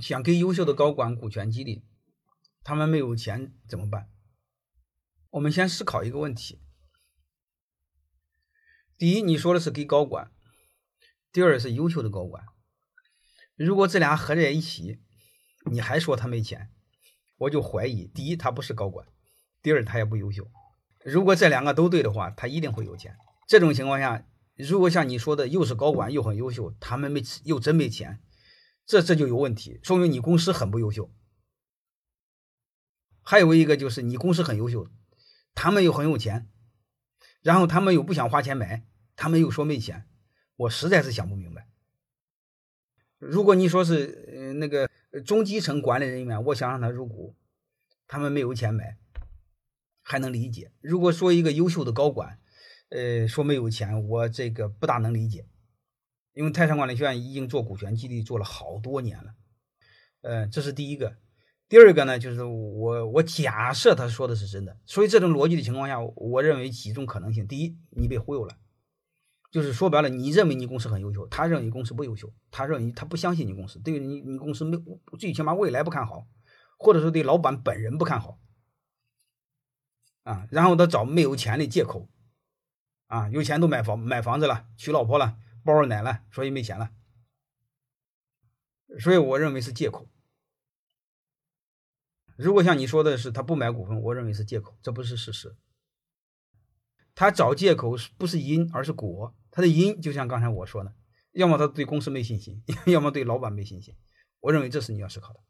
想给优秀的高管股权激励，他们没有钱怎么办？我们先思考一个问题：第一，你说的是给高管；第二是优秀的高管。如果这俩合在一起，你还说他没钱，我就怀疑：第一，他不是高管；第二，他也不优秀。如果这两个都对的话，他一定会有钱。这种情况下，如果像你说的，又是高管又很优秀，他们没又真没钱。这这就有问题，说明你公司很不优秀。还有一个就是你公司很优秀，他们又很有钱，然后他们又不想花钱买，他们又说没钱，我实在是想不明白。如果你说是呃那个中基层管理人员，我想让他入股，他们没有钱买，还能理解。如果说一个优秀的高管，呃说没有钱，我这个不大能理解。因为泰山管理学院已经做股权激励做了好多年了，呃，这是第一个。第二个呢，就是我我假设他说的是真的，所以这种逻辑的情况下，我认为几种可能性：第一，你被忽悠了，就是说白了，你认为你公司很优秀，他认为公司不优秀，他认为他不相信你公司，对你你公司没最起码未来不看好，或者说对老板本人不看好，啊，然后他找没有钱的借口，啊，有钱都买房买房子了，娶老婆了。包奶了，所以没钱了，所以我认为是借口。如果像你说的是他不买股份，我认为是借口，这不是事实。他找借口不是因，而是果。他的因就像刚才我说的，要么他对公司没信心，要么对老板没信心。我认为这是你要思考的。